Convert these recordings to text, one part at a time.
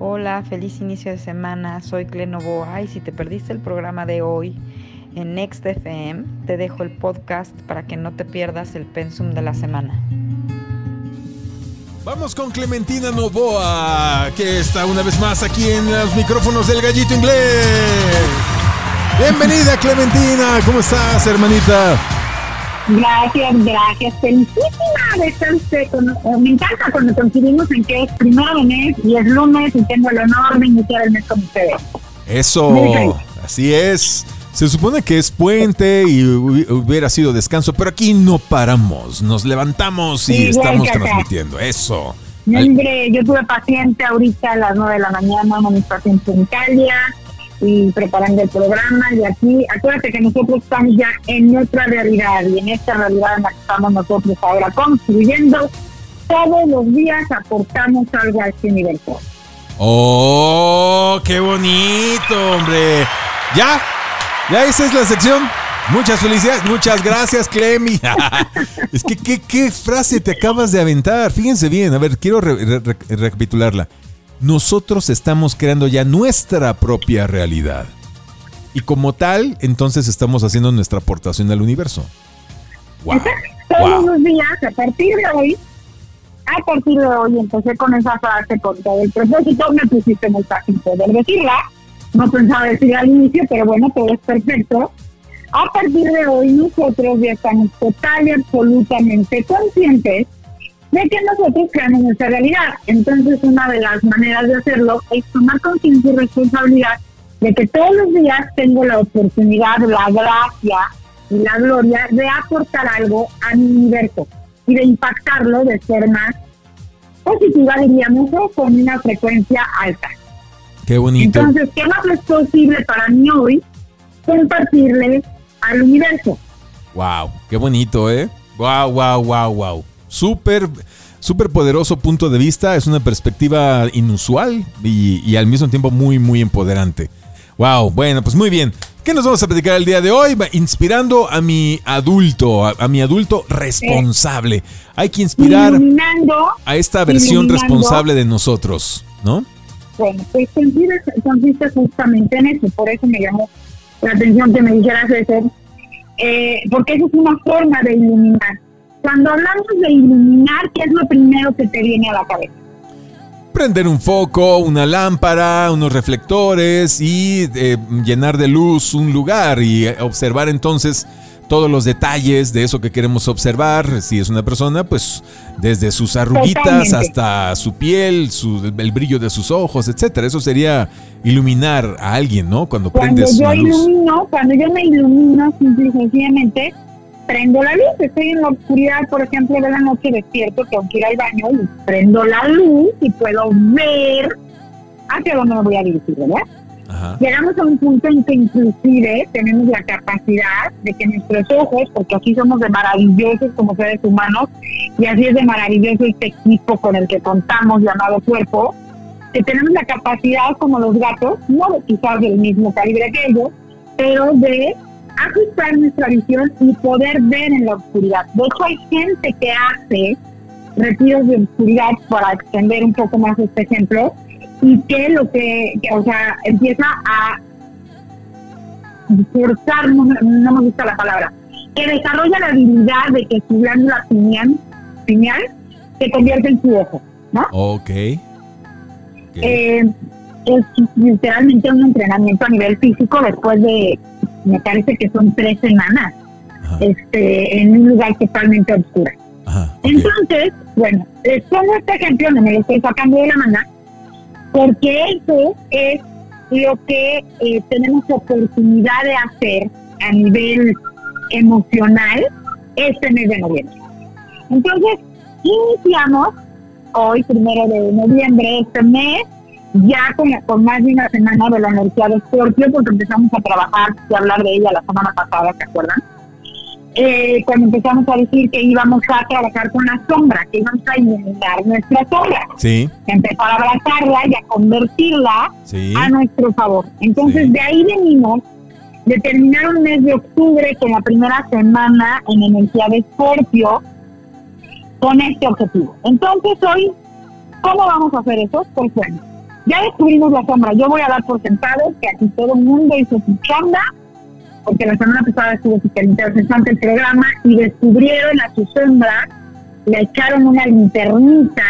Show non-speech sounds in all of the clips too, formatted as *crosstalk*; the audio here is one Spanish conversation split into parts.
Hola, feliz inicio de semana. Soy Clenovoa y si te perdiste el programa de hoy en Next FM, te dejo el podcast para que no te pierdas el pensum de la semana. Vamos con Clementina Novoa, que está una vez más aquí en los micrófonos del Gallito Inglés. Bienvenida Clementina, ¿cómo estás, hermanita? Gracias, gracias. Felicísima de estar usted. Con, me encanta cuando coincidimos en que es primero de mes y es lunes y tengo el honor de iniciar el mes con ustedes. Eso, así es. Se supone que es puente y hubiera sido descanso, pero aquí no paramos. Nos levantamos y estamos transmitiendo. Eso. Hombre, yo tuve paciente ahorita a las 9 de la mañana, mis pacientes en Italia y preparando el programa y aquí, acuérdate que nosotros estamos ya en otra realidad y en esta realidad en la que estamos nosotros ahora construyendo, todos los días aportamos algo a este universo. ¡Oh, qué bonito, hombre! ¿Ya? ¿Ya esa es la sección? Muchas felicidades, muchas gracias, Clemi. *laughs* es que, ¿qué, ¿qué, frase te acabas de aventar? Fíjense bien, a ver, quiero recapitularla nosotros estamos creando ya nuestra propia realidad. Y como tal, entonces estamos haciendo nuestra aportación al universo. Wow. Todos los días, a partir de hoy, a partir de hoy empecé con esa frase con todo el propósito, me pusiste muy fácil poder decirla, no pensaba decir al inicio, pero bueno, todo es perfecto. A partir de hoy nosotros ya estamos total y absolutamente conscientes de que nosotros creamos nuestra realidad. Entonces, una de las maneras de hacerlo es tomar conciencia y responsabilidad de que todos los días tengo la oportunidad, la gracia y la gloria de aportar algo a mi universo y de impactarlo de forma positiva, diríamos, o con una frecuencia alta. Qué bonito. Entonces, ¿qué más es posible para mí hoy compartirle al universo? Wow, qué bonito, ¿eh? Wow, wow, wow, wow súper, súper poderoso punto de vista, es una perspectiva inusual y, al mismo tiempo muy, muy empoderante. Wow, bueno, pues muy bien. ¿Qué nos vamos a platicar el día de hoy? Inspirando a mi adulto, a, mi adulto responsable. Hay que inspirar a esta versión responsable de nosotros, ¿no? Bueno, pues consiste justamente en eso, por eso me llamó la atención que me dijeras eso, eh, porque eso es una forma de iluminar. Cuando hablamos de iluminar, ¿qué es lo primero que te viene a la cabeza? Prender un foco, una lámpara, unos reflectores y eh, llenar de luz un lugar y observar entonces todos los detalles de eso que queremos observar. Si es una persona, pues desde sus arruguitas hasta su piel, el brillo de sus ojos, etcétera. Eso sería iluminar a alguien, ¿no? Cuando, cuando prendes yo ilumino, Cuando yo me ilumino, simple y sencillamente prendo la luz. Estoy en la oscuridad, por ejemplo, de la noche despierto, tengo que ir al baño y prendo la luz y puedo ver hacia dónde me voy a dirigir, ¿verdad? Llegamos a un punto en que inclusive tenemos la capacidad de que nuestros ojos, porque aquí somos de maravillosos como seres humanos, y así es de maravilloso este equipo con el que contamos llamado cuerpo, que tenemos la capacidad como los gatos, no quizás del mismo calibre que ellos, pero de ajustar nuestra visión y poder ver en la oscuridad. De hecho, hay gente que hace retiros de oscuridad para extender un poco más este ejemplo y que lo que, o sea, empieza a forzar, no, me gusta la palabra, que desarrolla la habilidad de que su glándula pineal, pineal se convierte en su ojo, ¿no? Ok. Eh, es literalmente un entrenamiento a nivel físico después de me parece que son tres semanas, este, en un lugar totalmente oscuro. Entonces, bueno, les pongo este ejemplo, no me lo estoy sacando de la mano, porque eso es lo que eh, tenemos oportunidad de hacer a nivel emocional este mes de noviembre. Entonces, iniciamos hoy, primero de noviembre, este mes, ya con, con, más de una semana de la energía de Scorpio, porque empezamos a trabajar y a hablar de ella la semana pasada, ¿se acuerdan? Eh, cuando empezamos a decir que íbamos a trabajar con la sombra, que íbamos a iluminar nuestra sombra. Sí. Empezar a abrazarla y a convertirla a nuestro favor. Entonces, de ahí venimos de terminar un mes de octubre con la primera semana en energía de Scorpio con este objetivo. Entonces, hoy, ¿cómo vamos a hacer eso? Pues bueno ya descubrimos la sombra. Yo voy a dar por sentado que aquí todo el mundo hizo su chamba, porque la semana pasada estuvo súper interesante el programa y descubrieron a su sombra, le echaron una linternita,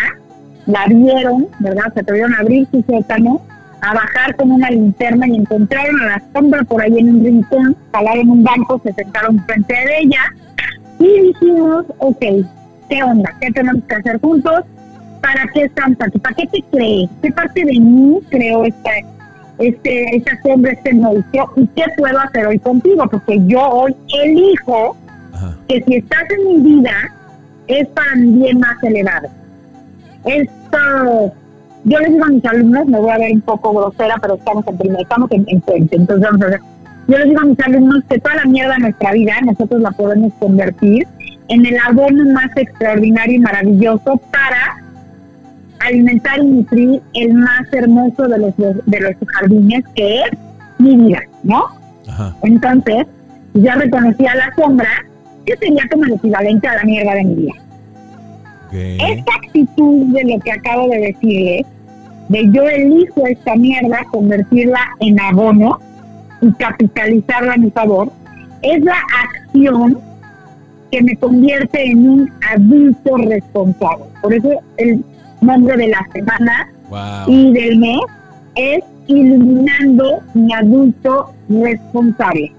la vieron, ¿verdad? Se atrevieron a abrir su sótano, a bajar con una linterna y encontraron a la sombra por ahí en un rincón, jalaron un banco, se sentaron frente de ella y dijimos, ok, ¿qué onda? ¿Qué tenemos que hacer juntos? ¿Para qué estamos aquí? ¿Para qué te crees? ¿Qué parte de mí creo esta, este, esta sombra, este monstruo? ¿Y qué puedo hacer hoy contigo? Porque yo hoy elijo que si estás en mi vida es bien más elevado. Esto, yo les digo a mis alumnos, me voy a ver un poco grosera, pero estamos en primer, estamos en, en puente, entonces vamos a ver. Yo les digo a mis alumnos que toda la mierda de nuestra vida nosotros la podemos convertir en el abono más extraordinario y maravilloso para alimentar y nutrir el más hermoso de los, de los jardines, que es mi vida, ¿no? Entonces, ya reconocí a la sombra, que sería como el equivalente a la mierda de mi vida. Esta actitud de lo que acabo de decirles, de yo elijo esta mierda, convertirla en abono y capitalizarla a mi favor, es la acción que me convierte en un adulto responsable. Por eso el nombre de la semana y del mes es Iluminando mi adulto responsable.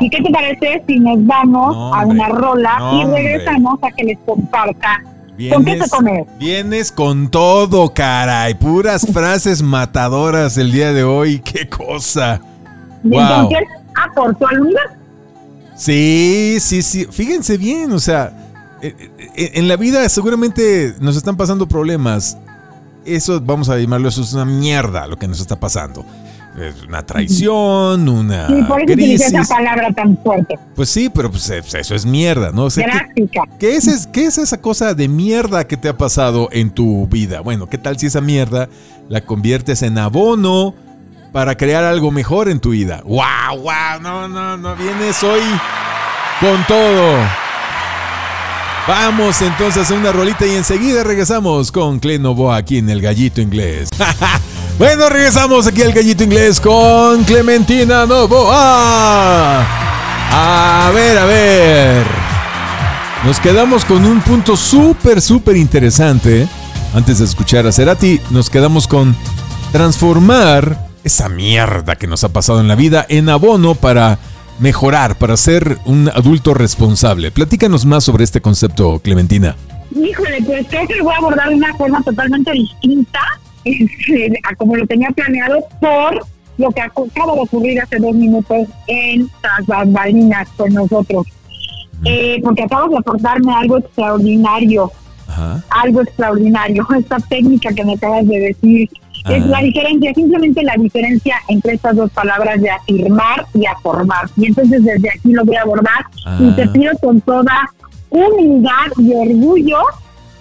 ¿Y qué te parece si nos vamos a una rola y regresamos a que les comparta ¿Con qué se come? Vienes con todo, caray. Puras frases matadoras el día de hoy. ¡Qué cosa! wow. entonces aportó al universo. Sí, sí, sí. Fíjense bien, o sea, en la vida seguramente nos están pasando problemas. Eso, vamos a llamarlo, eso es una mierda lo que nos está pasando. Es una traición, una sí, por eso crisis. esa palabra tan fuerte. Pues sí, pero pues eh, eso es mierda, ¿no? O ¿qué, es, ¿Qué es esa cosa de mierda que te ha pasado en tu vida? Bueno, ¿qué tal si esa mierda la conviertes en abono para crear algo mejor en tu vida? ¡Wow, wow! No, no, no, vienes hoy con todo. Vamos entonces a una rolita y enseguida regresamos con Cle aquí en el Gallito Inglés. *laughs* bueno, regresamos aquí al Gallito Inglés con Clementina Novoa. A ver, a ver. Nos quedamos con un punto súper, súper interesante. Antes de escuchar a Cerati, nos quedamos con transformar esa mierda que nos ha pasado en la vida en abono para mejorar, para ser un adulto responsable. Platícanos más sobre este concepto, Clementina. Híjole, pues creo que lo voy a abordar de una forma totalmente distinta *laughs* este, a como lo tenía planeado por lo que acaba de ocurrir hace dos minutos en las bambalinas con nosotros. Eh, porque acabas de aportarme algo extraordinario. Algo extraordinario. *laughs* Esta técnica que me acabas de decir es la diferencia, simplemente la diferencia entre estas dos palabras de afirmar y aformar. Y entonces desde aquí lo voy a abordar y te pido con toda humildad y orgullo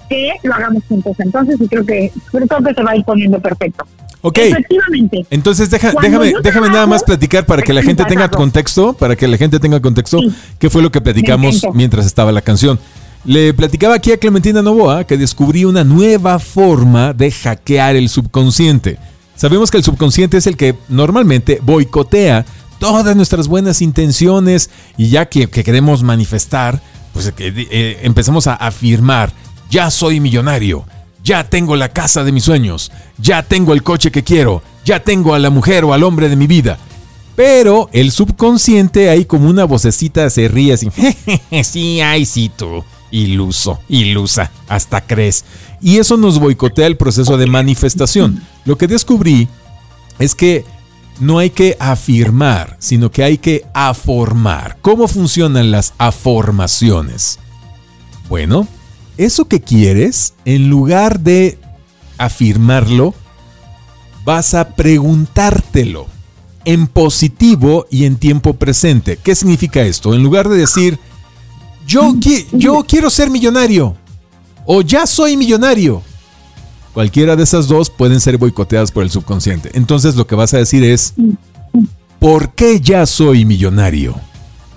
que lo hagamos juntos. Entonces, y creo que, creo que se va a ir poniendo perfecto. Ok. Efectivamente. Entonces, déjame, déjame nada más platicar para que la gente tenga contexto, para que la gente tenga contexto, qué fue lo que platicamos mientras estaba la canción. Le platicaba aquí a Clementina Novoa que descubrí una nueva forma de hackear el subconsciente. Sabemos que el subconsciente es el que normalmente boicotea todas nuestras buenas intenciones y ya que, queremos manifestar, pues eh, empezamos a afirmar, ya soy millonario, ya tengo la casa de mis sueños, ya tengo el coche que quiero, ya tengo a la mujer o al hombre de mi vida. Pero el subconsciente ahí como una vocecita se ríe así, *laughs* sí, ay, sí, tú iluso, ilusa, hasta crees. Y eso nos boicotea el proceso de manifestación. Lo que descubrí es que no hay que afirmar, sino que hay que aformar. ¿Cómo funcionan las aformaciones? Bueno, eso que quieres, en lugar de afirmarlo, vas a preguntártelo en positivo y en tiempo presente. ¿Qué significa esto? En lugar de decir, yo, yo quiero ser millonario. O ya soy millonario. Cualquiera de esas dos pueden ser boicoteadas por el subconsciente. Entonces lo que vas a decir es, ¿por qué ya soy millonario?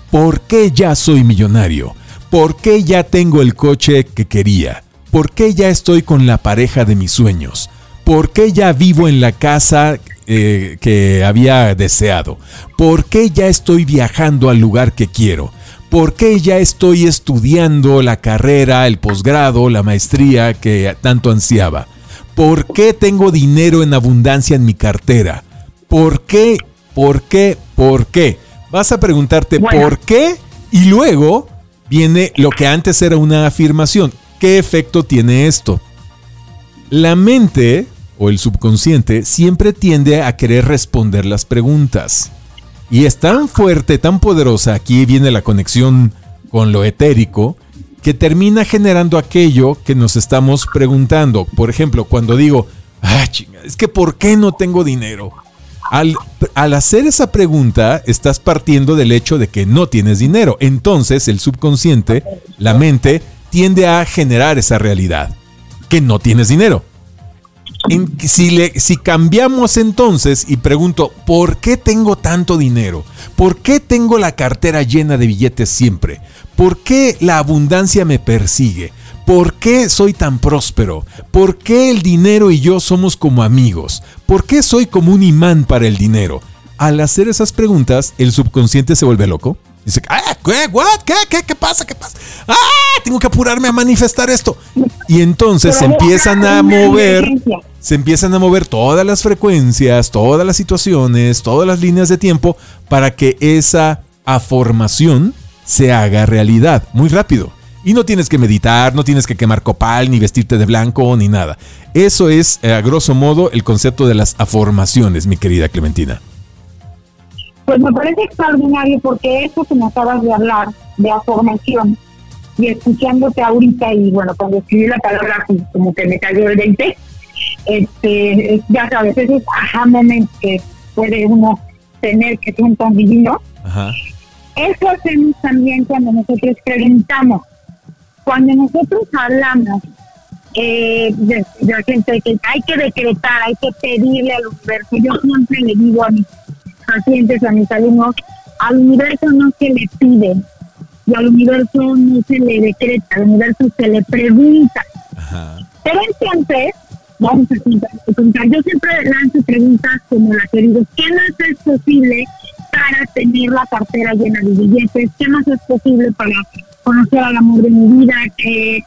¿Por qué ya soy millonario? ¿Por qué ya tengo el coche que quería? ¿Por qué ya estoy con la pareja de mis sueños? ¿Por qué ya vivo en la casa eh, que había deseado? ¿Por qué ya estoy viajando al lugar que quiero? ¿Por qué ya estoy estudiando la carrera, el posgrado, la maestría que tanto ansiaba? ¿Por qué tengo dinero en abundancia en mi cartera? ¿Por qué? ¿Por qué? ¿Por qué? Vas a preguntarte por qué y luego viene lo que antes era una afirmación. ¿Qué efecto tiene esto? La mente o el subconsciente siempre tiende a querer responder las preguntas. Y es tan fuerte, tan poderosa, aquí viene la conexión con lo etérico, que termina generando aquello que nos estamos preguntando. Por ejemplo, cuando digo, ah, chinga, es que ¿por qué no tengo dinero? Al, al, hacer esa pregunta, estás partiendo del hecho de que no tienes dinero. Entonces, el subconsciente, la mente, tiende a generar esa realidad, que no tienes dinero. Si, le, si cambiamos entonces y pregunto, ¿por qué tengo tanto dinero? ¿Por qué tengo la cartera llena de billetes siempre? ¿Por qué la abundancia me persigue? ¿Por qué soy tan próspero? ¿Por qué el dinero y yo somos como amigos? ¿Por qué soy como un imán para el dinero? Al hacer esas preguntas, el subconsciente se vuelve loco. Dice, ah, ¿qué? ¿Qué? ¿Qué? ¿Qué pasa? ¿Qué pasa? ¡Ah! Tengo que apurarme a manifestar esto. Y entonces se empiezan a mover, se empiezan a mover todas las frecuencias, todas las situaciones, todas las líneas de tiempo para que esa afirmación se haga realidad muy rápido. Y no tienes que meditar, no tienes que quemar copal, ni vestirte de blanco, ni nada. Eso es, eh, a grosso modo, el concepto de las afirmaciones, mi querida Clementina. Pues me parece extraordinario porque eso que me acabas de hablar, de afirmación, y escuchándote ahorita, y bueno, cuando escribí la palabra, pues, como que me cayó el 20, este, ya sabes, esos aha moments que puede uno tener que son tan divinos. Ajá eso hacemos también cuando nosotros preguntamos. Cuando nosotros hablamos eh, de, la gente que hay que decretar, hay que pedirle al universo. Yo siempre le digo a mis pacientes, a mis alumnos, al universo no se le pide y al universo no se le decreta, al universo se le pregunta. Pero entonces, vamos a contar, yo siempre lanzo preguntas como la que digo, ¿qué más es posible para tener la cartera llena de billetes, qué más es posible para conocer al amor de mi vida, que,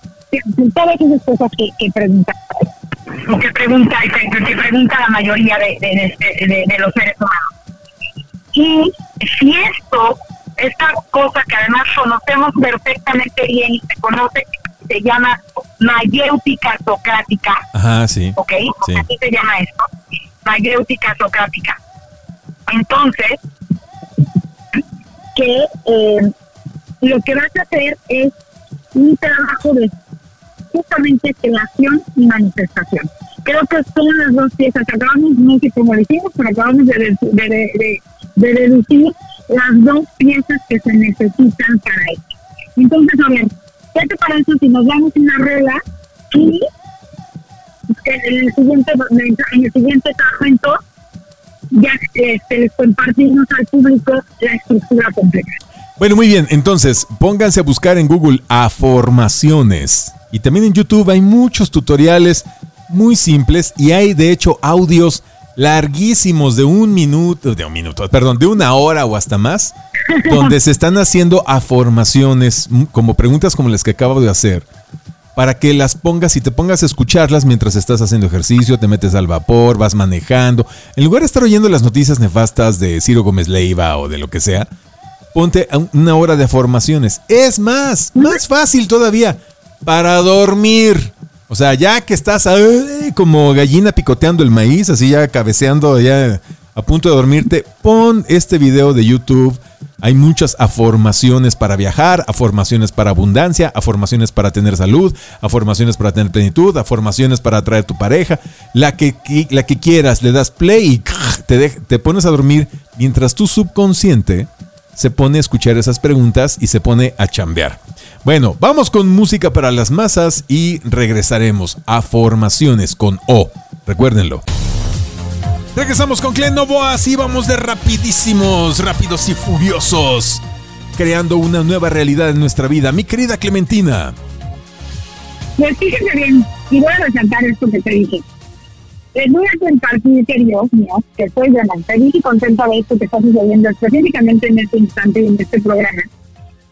todas esas cosas que, que pregunta o que pregunta que, pregunta la mayoría de, los seres humanos. Y si esto, esta cosa que además conocemos perfectamente bien y se conoce, se llama mayéutica socrática. Ajá, sí. ¿Ok? Así se llama esto. Mayéutica socrática. Entonces, que eh, lo que vas a hacer es un trabajo de justamente creación y manifestación. Creo que son las dos piezas. Acabamos, no sé cómo decimos, pero acabamos de, de, de, deducir las dos piezas que se necesitan para esto. Entonces, a ver, ¿qué te parece si nos damos una regla y en el siguiente, en el siguiente segmento ya este, les compartimos al público la estructura completa. Bueno, muy bien, entonces pónganse a buscar en Google a formaciones y también en YouTube hay muchos tutoriales muy simples y hay de hecho audios larguísimos de un minuto, de un minuto, perdón, de una hora o hasta más, *laughs* donde se están haciendo afirmaciones como preguntas como las que acabo de hacer para que las pongas y te pongas a escucharlas mientras estás haciendo ejercicio, te metes al vapor, vas manejando. En lugar de estar oyendo las noticias nefastas de Ciro Gómez Leiva o de lo que sea, ponte una hora de formaciones. Es más, más fácil todavía, para dormir. O sea, ya que estás como gallina picoteando el maíz, así ya cabeceando, ya a punto de dormirte, pon este video de YouTube hay muchas afirmaciones para viajar, afirmaciones para abundancia, afirmaciones para tener salud, afirmaciones para tener plenitud, afirmaciones para atraer tu pareja. La que, la que quieras, le das play y te, te pones a dormir mientras tu subconsciente se pone a escuchar esas preguntas y se pone a chambear. Bueno, vamos con música para las masas y regresaremos a formaciones con O. Recuérdenlo. Regresamos con Glenn Novoa, así vamos de rapidísimos, rápidos y furiosos, creando una nueva realidad en nuestra vida. Mi querida Clementina. Pues fíjese bien, y voy a resaltar esto que te dije. les voy a compartir, queridos míos, que estoy de feliz y contenta de esto que está sucediendo específicamente en este instante y en este programa.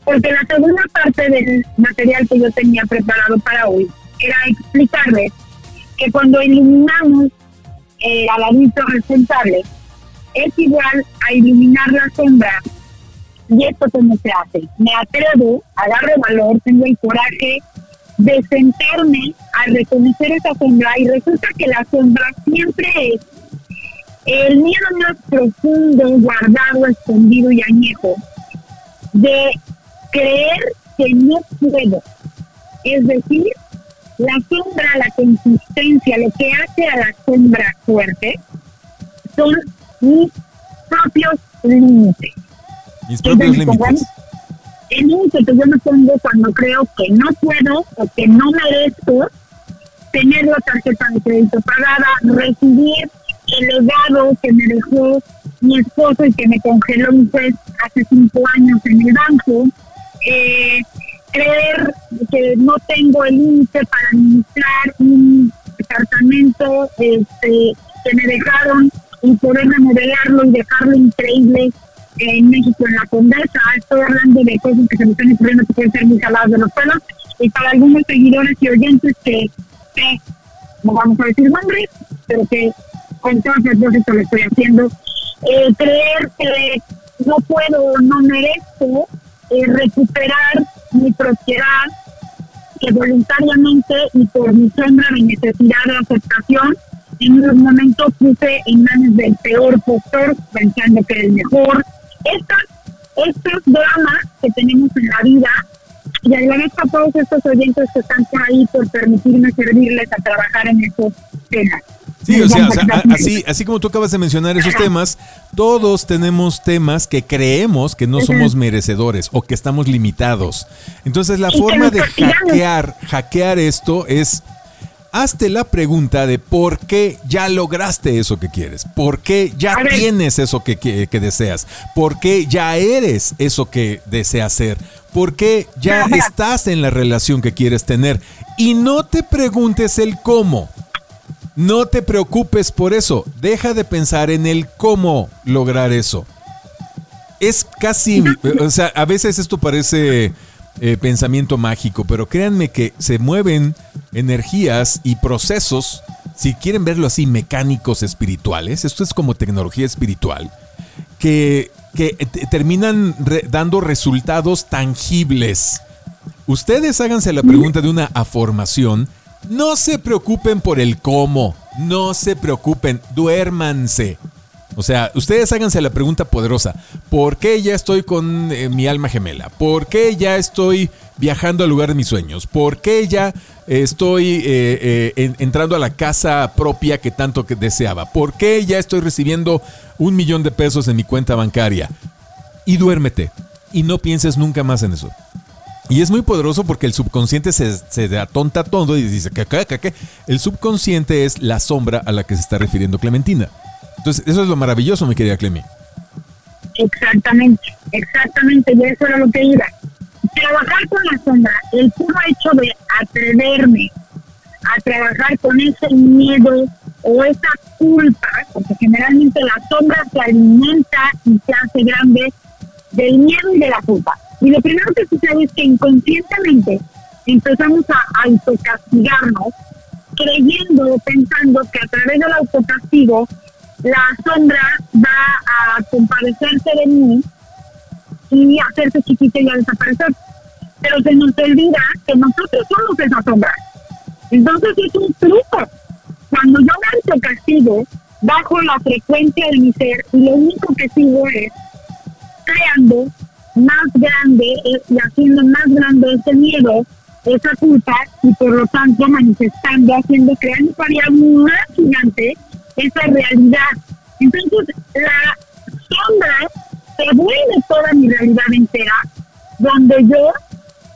Porque la segunda parte del material que yo tenía preparado para hoy era explicarles que cuando eliminamos eh, al adulto responsable, es igual a iluminar la sombra. Y esto cómo se hace. Me atrevo, agarro valor, tengo el coraje de sentarme a reconocer esa sombra y resulta que la sombra siempre es el miedo más profundo, guardado, escondido y añejo de creer que no puedo. Es decir, la sombra, la consistencia, lo que hace a la sombra fuerte son mis propios límites. Mis propios límites el límite que yo me pongo cuando creo que no puedo o que no merezco tener la tarjeta de crédito pagada, recibir el legado que me dejó mi esposo y que me congeló un juez hace cinco años en el banco, eh, creer que no tengo el límite para administrar un departamento este, que me dejaron y poder remodelarlo y dejarlo increíble en México, en la Condesa. Estoy hablando de cosas que se me están ocurriendo que pueden ser muy saladas de los pelos. Y para algunos seguidores y oyentes que, no vamos a decir nombres, pero que con todo el propósito lo estoy haciendo, eh, creer que no puedo no merezco eh, recuperar mi propiedad que voluntariamente y por mi sombra de necesidad de aceptación en un momento puse en manos del peor postor pensando que era el mejor estos, estos dramas que tenemos en la vida, y agradezco a todos estos oyentes que están por ahí por permitirme servirles a trabajar en esos temas. Sí, o sea, *laughs* así, así como tú acabas de mencionar esos temas, todos tenemos temas que creemos que no somos merecedores o que estamos limitados. Entonces la forma de hackear, hackear esto es hazte la pregunta de por qué ya lograste eso que quieres, por qué ya tienes eso que, que, deseas, por qué ya eres eso que deseas ser, por qué ya estás en la relación que quieres tener. Y no te preguntes el cómo. No te preocupes por eso. Deja de pensar en el cómo lograr eso. Es casi, o sea, a veces esto parece eh, pensamiento mágico, pero créanme que se mueven energías y procesos, si quieren verlo así, mecánicos espirituales, esto es como tecnología espiritual, que, que terminan dando resultados tangibles. Ustedes háganse la pregunta de una afirmación, no se preocupen por el cómo, no se preocupen, duérmanse. O sea, ustedes háganse la pregunta poderosa, ¿por qué ya estoy con eh, mi alma gemela? ¿Por qué ya estoy viajando al lugar de mis sueños? ¿Por qué ya estoy eh, eh, entrando a la casa propia que tanto deseaba? ¿Por qué ya estoy recibiendo un millón de pesos en mi cuenta bancaria? Y duérmete y no pienses nunca más en eso. Y es muy poderoso porque el subconsciente se, se atonta todo y dice que, el subconsciente es la sombra a la que se está refiriendo Clementina. Entonces, eso es lo maravilloso, mi querida Clemi. Exactamente, exactamente, y eso era lo que iba. Trabajar con la sombra, el puro hecho de atreverme a trabajar con ese miedo o esa culpa, porque generalmente la sombra se alimenta y se hace grande del miedo y de la culpa. Y lo primero que sucede es que inconscientemente empezamos a autocastigarnos, creyendo, pensando que a través del autocastigo la sombra va a compadecerse de mí y hacerse chiquita y a desaparecer. Pero se nos olvida que nosotros somos esa sombra. Entonces es un truco. Cuando yo me castigo, bajo la frecuencia de mi ser y lo único que sigo es creando más grande y haciendo más grande ese miedo, esa culpa y por lo tanto manifestando, haciendo, creando variable más gigante esa realidad. Entonces, la sombra se vuelve toda mi realidad entera, donde yo,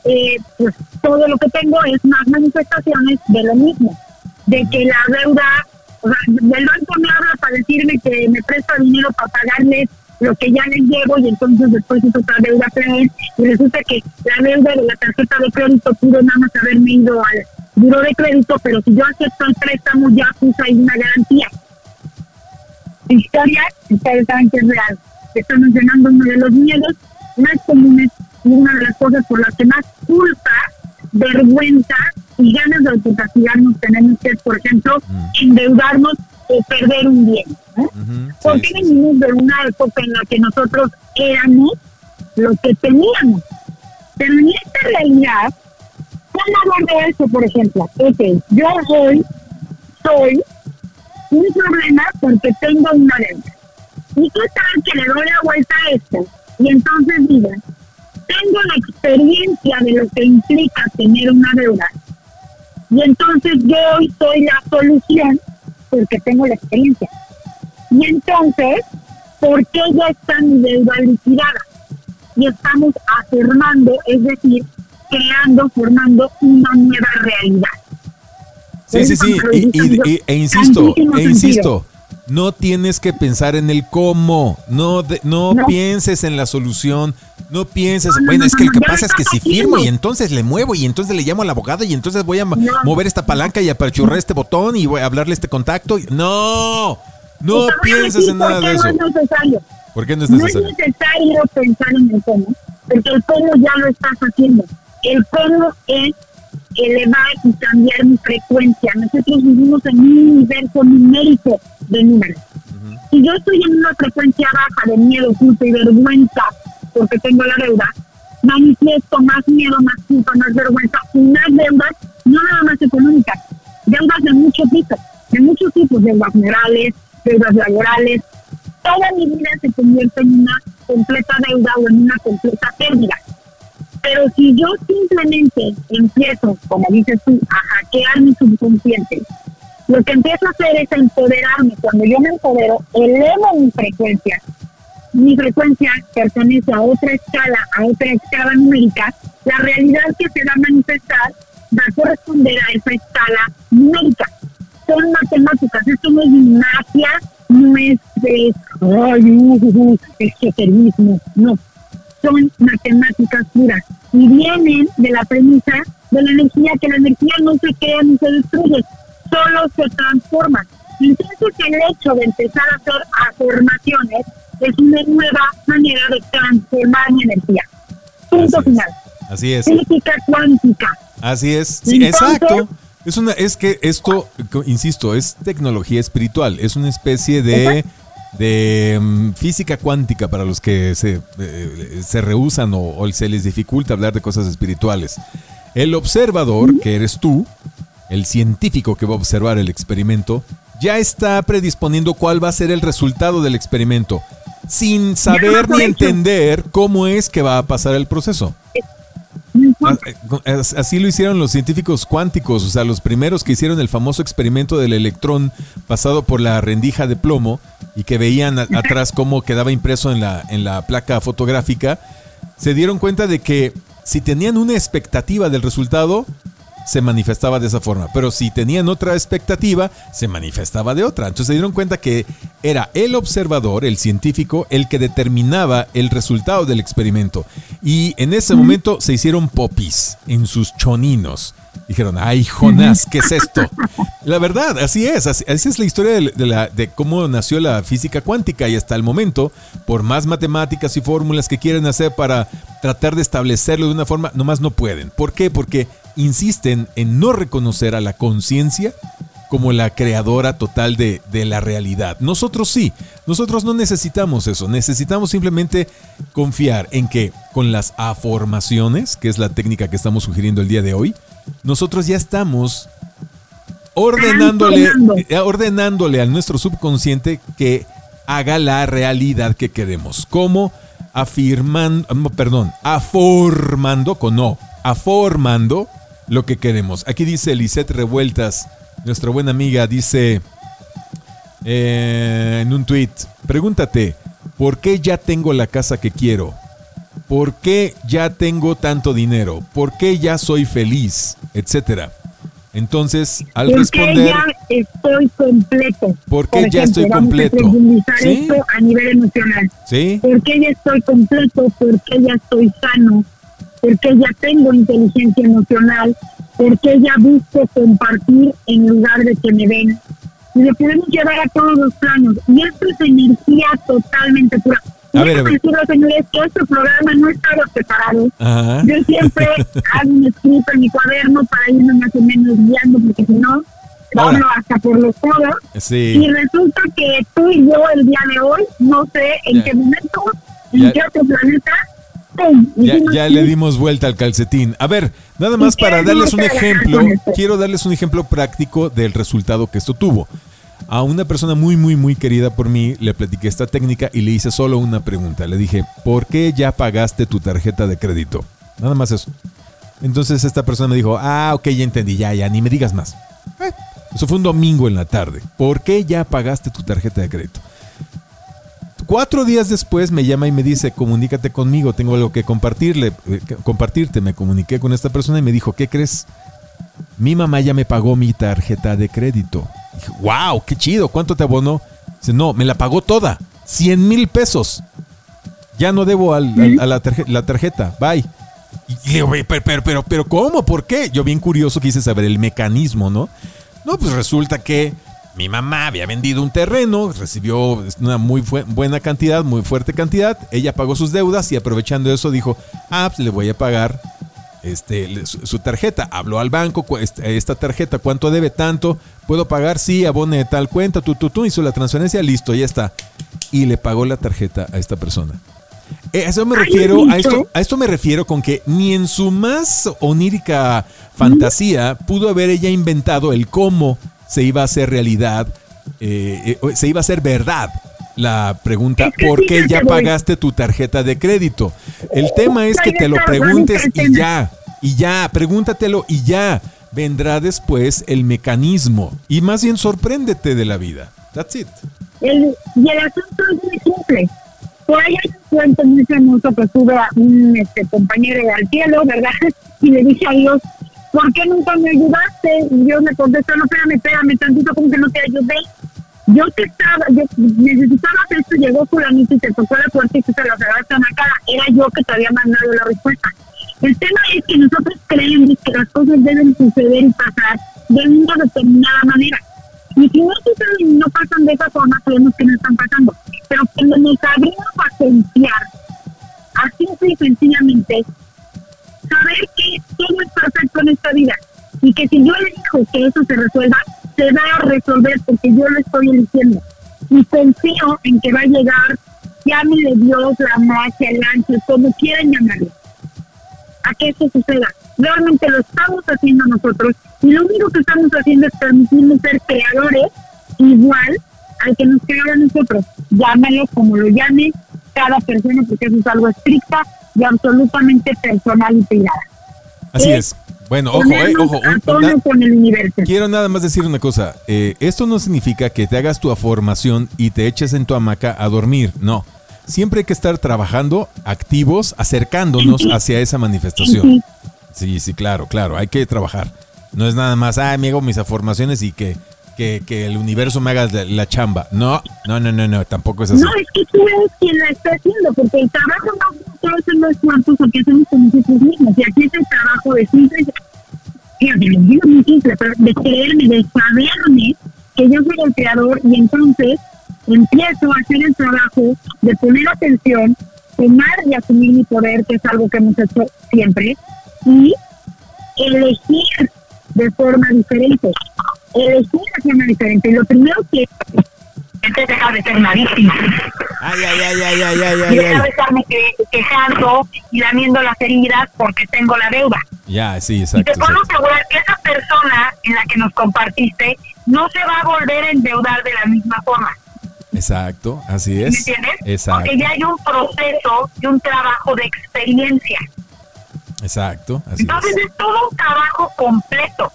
eh, pues todo lo que tengo es más manifestaciones de lo mismo, de que la deuda, o sea, del banco me habla para decirme que me presta dinero para pagarles lo que ya les llevo y entonces después es otra deuda peor y resulta que la deuda de la tarjeta de crédito pudo nada más haberme ido al duro de crédito, pero si yo acepto el préstamo ya puse ahí una garantía. Historia, ustedes saben que es real. Estoy mencionando uno de los miedos más comunes y una de las cosas por las que más culpa, vergüenza y ganas de autocastigarnos tenemos que, por ejemplo, mm. endeudarnos o perder un bien. Porque venimos de una época en la que nosotros éramos lo que teníamos. Pero en esta realidad, ¿cómo abordo eso, por ejemplo? Ok, yo hoy soy un problema porque tengo una deuda. Y tú sabes que le doy la vuelta a esto. Y entonces digo, tengo la experiencia de lo que implica tener una deuda. Y entonces yo hoy soy la solución porque tengo la experiencia. Y entonces, ¿por qué ya está mi deuda liquidada? Y estamos afirmando, es decir, creando, formando una nueva realidad. Sí, sí, sí, e insisto, e insisto, no tienes que pensar en el cómo, no, no, pienses en la solución, no pienses, bueno, es que lo que pasa es que si firmo y entonces le muevo y entonces le llamo al abogado y entonces voy a mover esta palanca y apachurrar este botón y voy a hablarle este contacto. No, no pienses en nada de eso. No es necesario. ¿Por qué no es necesario? No es necesario pensar en el cómo, porque el cómo ya lo estás haciendo. El cómo es elevar y cambiar mi frecuencia. Nosotros vivimos en un universo numérico de números. Si yo estoy en una frecuencia baja de miedo, culpa y vergüenza porque tengo la deuda, manifiesto más miedo, más culpa, más vergüenza y más deudas, no nada más económicas, deudas de muchos tipos, de muchos tipos, deudas morales, deudas laborales. Toda mi vida se convierte en una completa deuda o en una completa pérdida. Pero si yo simplemente empiezo, como dices tú, a hackear mi subconsciente, lo que empiezo a hacer es empoderarme. Cuando yo me empodero, elevo mi frecuencia. Mi frecuencia pertenece a otra escala, a otra escala numérica. La realidad que se va a manifestar va a corresponder a esa escala numérica. Son matemáticas, esto no es magia, no es de, ay, uh, esoterismo, no, son matemáticas puras y vienen de la premisa de la energía, que la energía no se crea ni se destruye, solo se transforma. Entonces el hecho de empezar a hacer afirmaciones es una nueva manera de transformar mi energía. Punto final. Así es. Física cuántica. Así es. Sí, exacto. Es una, es que esto, insisto, es tecnología espiritual. Es una especie de de mm, física cuántica para los que se, eh, se rehusan o, se les dificulta hablar de cosas espirituales. El observador, que eres tú, el científico que va a observar el experimento, ya está predisponiendo cuál va a ser el resultado del experimento, sin saber ni entender cómo es que va a pasar el proceso. Ah, eh, así lo hicieron los científicos cuánticos, o sea, los primeros que hicieron el famoso experimento del electrón pasado por la rendija de plomo y que veían atrás cómo quedaba impreso en la, en la placa fotográfica, se dieron cuenta de que si tenían una expectativa del resultado, se manifestaba de esa forma. Pero si tenían otra expectativa, se manifestaba de otra. Entonces se dieron cuenta que era el observador, el científico, el que determinaba el resultado del experimento. Y en ese momento se hicieron popis en sus choninos. Dijeron, ay Jonás, ¿qué es esto? La verdad, así es, así, es la historia de, la, de, cómo nació la física cuántica y hasta el momento, por más matemáticas y fórmulas que quieren hacer para tratar de establecerlo de una forma, nomás no pueden. ¿Por qué? Porque insisten en no reconocer a la conciencia como la creadora total de, de, la realidad. Nosotros sí, nosotros no necesitamos eso, necesitamos simplemente confiar en que con las afirmaciones, que es la técnica que estamos sugiriendo el día de hoy, nosotros ya estamos ordenándole, ordenándole a nuestro subconsciente que haga la realidad que queremos. como Afirmando, perdón, aformando con no, aformando lo que queremos. Aquí dice Lisette Revueltas, nuestra buena amiga, dice eh, en un tweet, pregúntate, ¿por qué ya tengo la casa que quiero? ¿Por qué ya tengo tanto dinero? ¿Por qué ya soy feliz? Etcétera. Entonces, al responder... ¿Por qué ya estoy completo? ¿Por qué ya estoy completo? ¿Sí? esto a nivel emocional. ¿Sí? ¿Por qué ya estoy completo? ¿Por qué ya estoy sano? Porque ya tengo inteligencia emocional, porque ella busca compartir en lugar de que me den. Y lo podemos llevar a todos los planos. Y esto es energía totalmente pura. A ver, decirlo, señores, que este programa no estaba preparado. Ajá. Yo siempre *laughs* hago un escrito en mi cuaderno para irme más o menos guiando, porque si no, hablo hasta por los codos. Sí. Y resulta que tú y yo el día de hoy, no sé en Ya. qué momento, en Ya. qué otro planeta. Ya, le dimos vuelta al calcetín. A ver, nada más ¿Y para darles un ejemplo, quiero darles un ejemplo práctico del resultado que esto tuvo. A una persona muy, muy, muy querida por mí le platiqué esta técnica y le hice solo una pregunta. Le dije, ¿por qué ya pagaste tu tarjeta de crédito? Nada más eso. Entonces esta persona me dijo, ah, ok, ya entendí, ya, ya, ni me digas más. Eh, eso fue un domingo en la tarde. ¿Por qué ya pagaste tu tarjeta de crédito? Cuatro días después me llama y me dice, comunícate conmigo, tengo algo que compartirle, eh, compartirte. Me comuniqué con esta persona y me dijo, ¿qué crees? Mi mamá ya me pagó mi tarjeta de crédito. Dije, wow, qué chido, ¿cuánto te abonó? Dice, no, me la pagó toda, 100 mil pesos. Ya no debo al- al- a la, tarje- la tarjeta, bye. Y le digo, "Oye, pero, pero, pero, pero, ¿cómo? ¿Por qué? Yo bien curioso quise saber el mecanismo, ¿no? No, pues resulta que mi mamá había vendido un terreno, recibió una muy buena cantidad, muy fuerte cantidad, ella pagó sus deudas y aprovechando eso dijo, ah, pues le voy a pagar este, su, su tarjeta. Habló al banco, esta, tarjeta, ¿cuánto debe tanto? ¿Puedo pagar? Sí, abone tal cuenta, tú, tú, tú, hizo la transferencia, listo, ya está. Y le pagó la tarjeta a esta persona. Eh, eso me refiero, a esto, a esto me refiero con que ni en su más onírica fantasía pudo haber ella inventado el cómo se iba a hacer realidad, eh, eh, se iba a hacer verdad la pregunta, Es que ¿por qué ya pagaste tu tarjeta de crédito? El tema es que te lo preguntes y ya, y ya, pregúntatelo y ya. Vendrá después el mecanismo y más bien sorpréndete de la vida. That's it. El, y el asunto es muy simple. Por ahí hay un cuento muy famoso que sube a un este, compañero al cielo, ¿verdad? *laughs* Y le dice a Dios, ¿por qué nunca me ayudaste? Y Dios me contestó, no, espérame, espérame, tantito como que no te ayudé. Yo te estaba, yo necesitaba esto, llegó fulanito y te tocó la puerta y te la cerraste en la cara. Era yo que te había mandado la respuesta. El tema es que nosotros creemos que las cosas deben suceder y pasar de una determinada manera. Y si no no pasan de esa forma, creemos que no están pasando. Pero cuando nos abrimos a confiar, a simple y sencillamente, saber que todo es perfecto en esta vida y que si yo elijo que eso se resuelva, se va a resolver porque yo lo estoy eligiendo. Y confío en que va a llegar, llámele Dios, la magia, el ángel, como quieran llamarle, a que eso suceda. Realmente lo estamos haciendo nosotros y lo único que estamos haciendo es permitirnos ser creadores igual al que nos a nosotros. Llámelo como lo llame cada persona porque eso es algo estricta y absolutamente personal y privada. Así Es es. Bueno, ojo, eh, ojo. un- na- con el universo. quiero nada más decir una cosa. Eh, esto no significa que te hagas tu afirmación y te eches en tu hamaca a dormir. No. Siempre hay que estar trabajando, activos, acercándonos hacia esa manifestación. Sí, Sí, sí, claro, claro. Hay que trabajar. No es nada más, ah, me hago mis afirmaciones y que, que, el universo me haga la, chamba. No, no, no, no, no, tampoco es así. No, es que tú eres quien la está haciendo, porque el trabajo no todo eso no es cuantos o que hacemos con nosotros mismos. Y aquí es el trabajo de simple, digo muy simple, pero de creerme, de saberme que yo soy el creador y entonces empiezo a hacer el trabajo de poner atención, tomar y asumir mi poder, que es algo que hemos hecho siempre, y elegir de forma diferente. Elegir de forma diferente. Lo primero que es dejar de ser una víctima. Ay, ay, ay, ay, ay, ay, Y ay, dejar ay. de estarme que- quejando y lamiendo las heridas porque tengo la deuda. Ya, sí, Y exacto. te puedo asegurar que esa persona en la que nos compartiste no se va a volver a endeudar de la misma forma. Exacto, así ¿Me es. entiendes? Exacto, Porque ya hay un proceso y un trabajo de experiencia. exacto, así Entonces es. es todo un trabajo completo.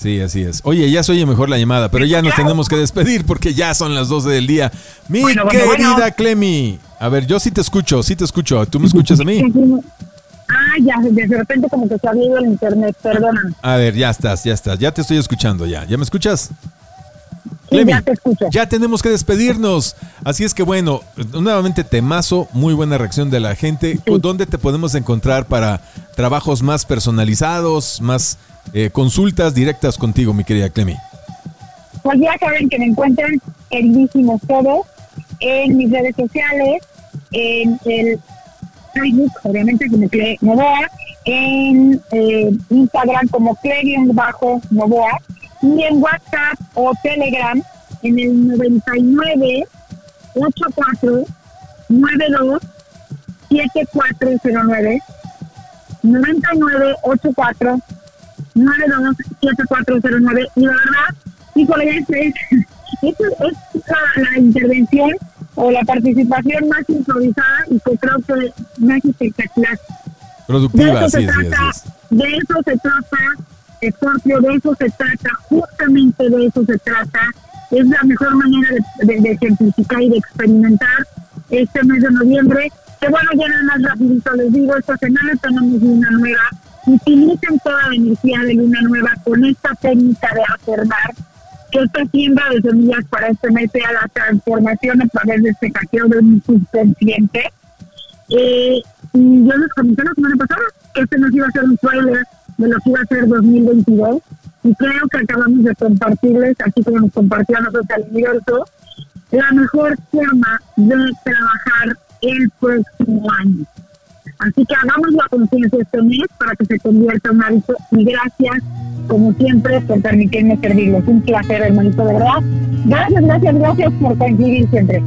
Sí, así es. Oye, ya se oye mejor la llamada, pero ya nos tenemos que despedir porque ya son las 12 del día. Mi Bueno, bueno, querida bueno. Clemi. A ver, yo sí te escucho, sí te escucho. ¿Tú me escuchas a mí? Ah, ya, de repente como que se ha ido el internet, perdóname. A ver, ya estás, ya estás. Ya te estoy escuchando ya. ¿Ya me escuchas? Clemi, ya te escucho. ya tenemos que despedirnos. Así es que bueno, nuevamente temazo, muy buena reacción de la gente. Sí. ¿Dónde te podemos encontrar para trabajos más personalizados, más eh, consultas directas contigo, mi querida Clemi? Pues ya saben que me encuentran queridísimos todos en mis redes sociales, en el Facebook, obviamente como Cle Novoa, en eh, Instagram como Cle-Novoa y en WhatsApp o Telegram en el 99 84 92 7409 99 84 92 7409 y la verdad, híjole, esta es, es, es la, la, intervención o la participación más improvisada y que creo que más espectacular. Productiva, sí, sí, sí, De eso se trata, Scorpio, de eso se trata, justamente de eso se trata. Es la mejor manera de, de, de ejemplificar y de experimentar este mes de noviembre. Que bueno, ya nada más rapidito les digo, esta semana tenemos luna nueva. Utilicen toda la energía de luna nueva con esta técnica de afirmar que esta siembra de semillas para mes sea la transformación a través de este caqueo de un subconsciente. Eh, y yo les comenté la semana pasada que este nos iba a ser un trailer de lo que iba a ser 2022 y creo que acabamos de compartirles, así como nos compartió a nosotros el universo, la mejor forma de trabajar el próximo año. Así que hagamos la conciencia este mes para que se convierta en un hábito y gracias, como siempre, por permitirme servirles. Un placer, hermanito, de verdad. Gracias, gracias, gracias por coincidir siempre.